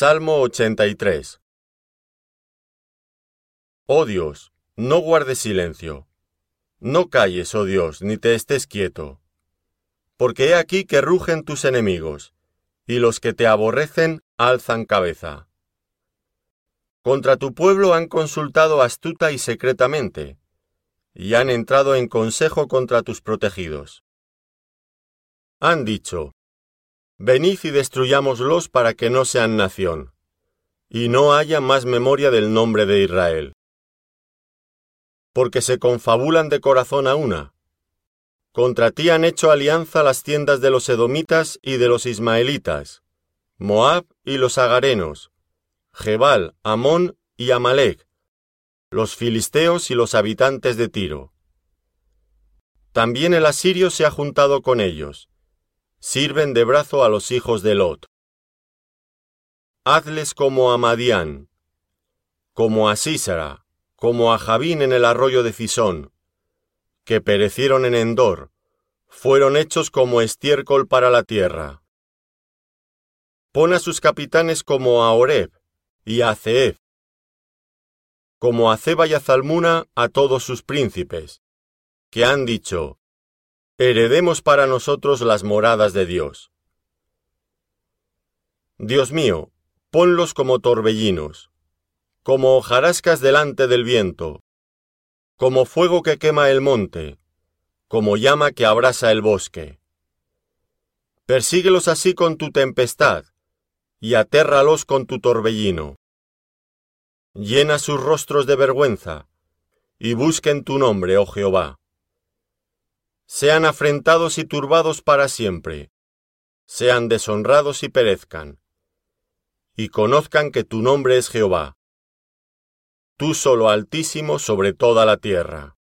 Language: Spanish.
Salmo 83 Oh Dios, no guardes silencio. No calles, oh Dios, ni te estés quieto. Porque he aquí que rugen tus enemigos, y los que te aborrecen alzan cabeza. Contra tu pueblo han consultado astuta y secretamente, y han entrado en consejo contra tus protegidos. Han dicho, Venid y destruyámoslos para que no sean nación, y no haya más memoria del nombre de Israel. Porque se confabulan de corazón a una. Contra ti han hecho alianza las tiendas de los edomitas y de los ismaelitas, Moab y los agarenos, Jebal, Amón y Amalek, los filisteos y los habitantes de Tiro. También el asirio se ha juntado con ellos, sirven de brazo a los hijos de Lot. Hazles como a Madián, como a Sísara, como a Javín en el arroyo de Fisón, que perecieron en Endor, fueron hechos como estiércol para la tierra. Pon a sus capitanes como a Oreb y a Zeeb, como a Zeba y a Zalmuna a todos sus príncipes, que han dicho, heredemos para nosotros las moradas de Dios. Dios mío, ponlos como torbellinos, como hojarascas delante del viento, como fuego que quema el monte, como llama que abrasa el bosque. Persíguelos así con tu tempestad, y atérralos con tu torbellino. Llena sus rostros de vergüenza, y busquen tu nombre, oh Jehová sean afrentados y turbados para siempre, sean deshonrados y perezcan, y conozcan que tu nombre es Jehová, tú solo altísimo sobre toda la tierra.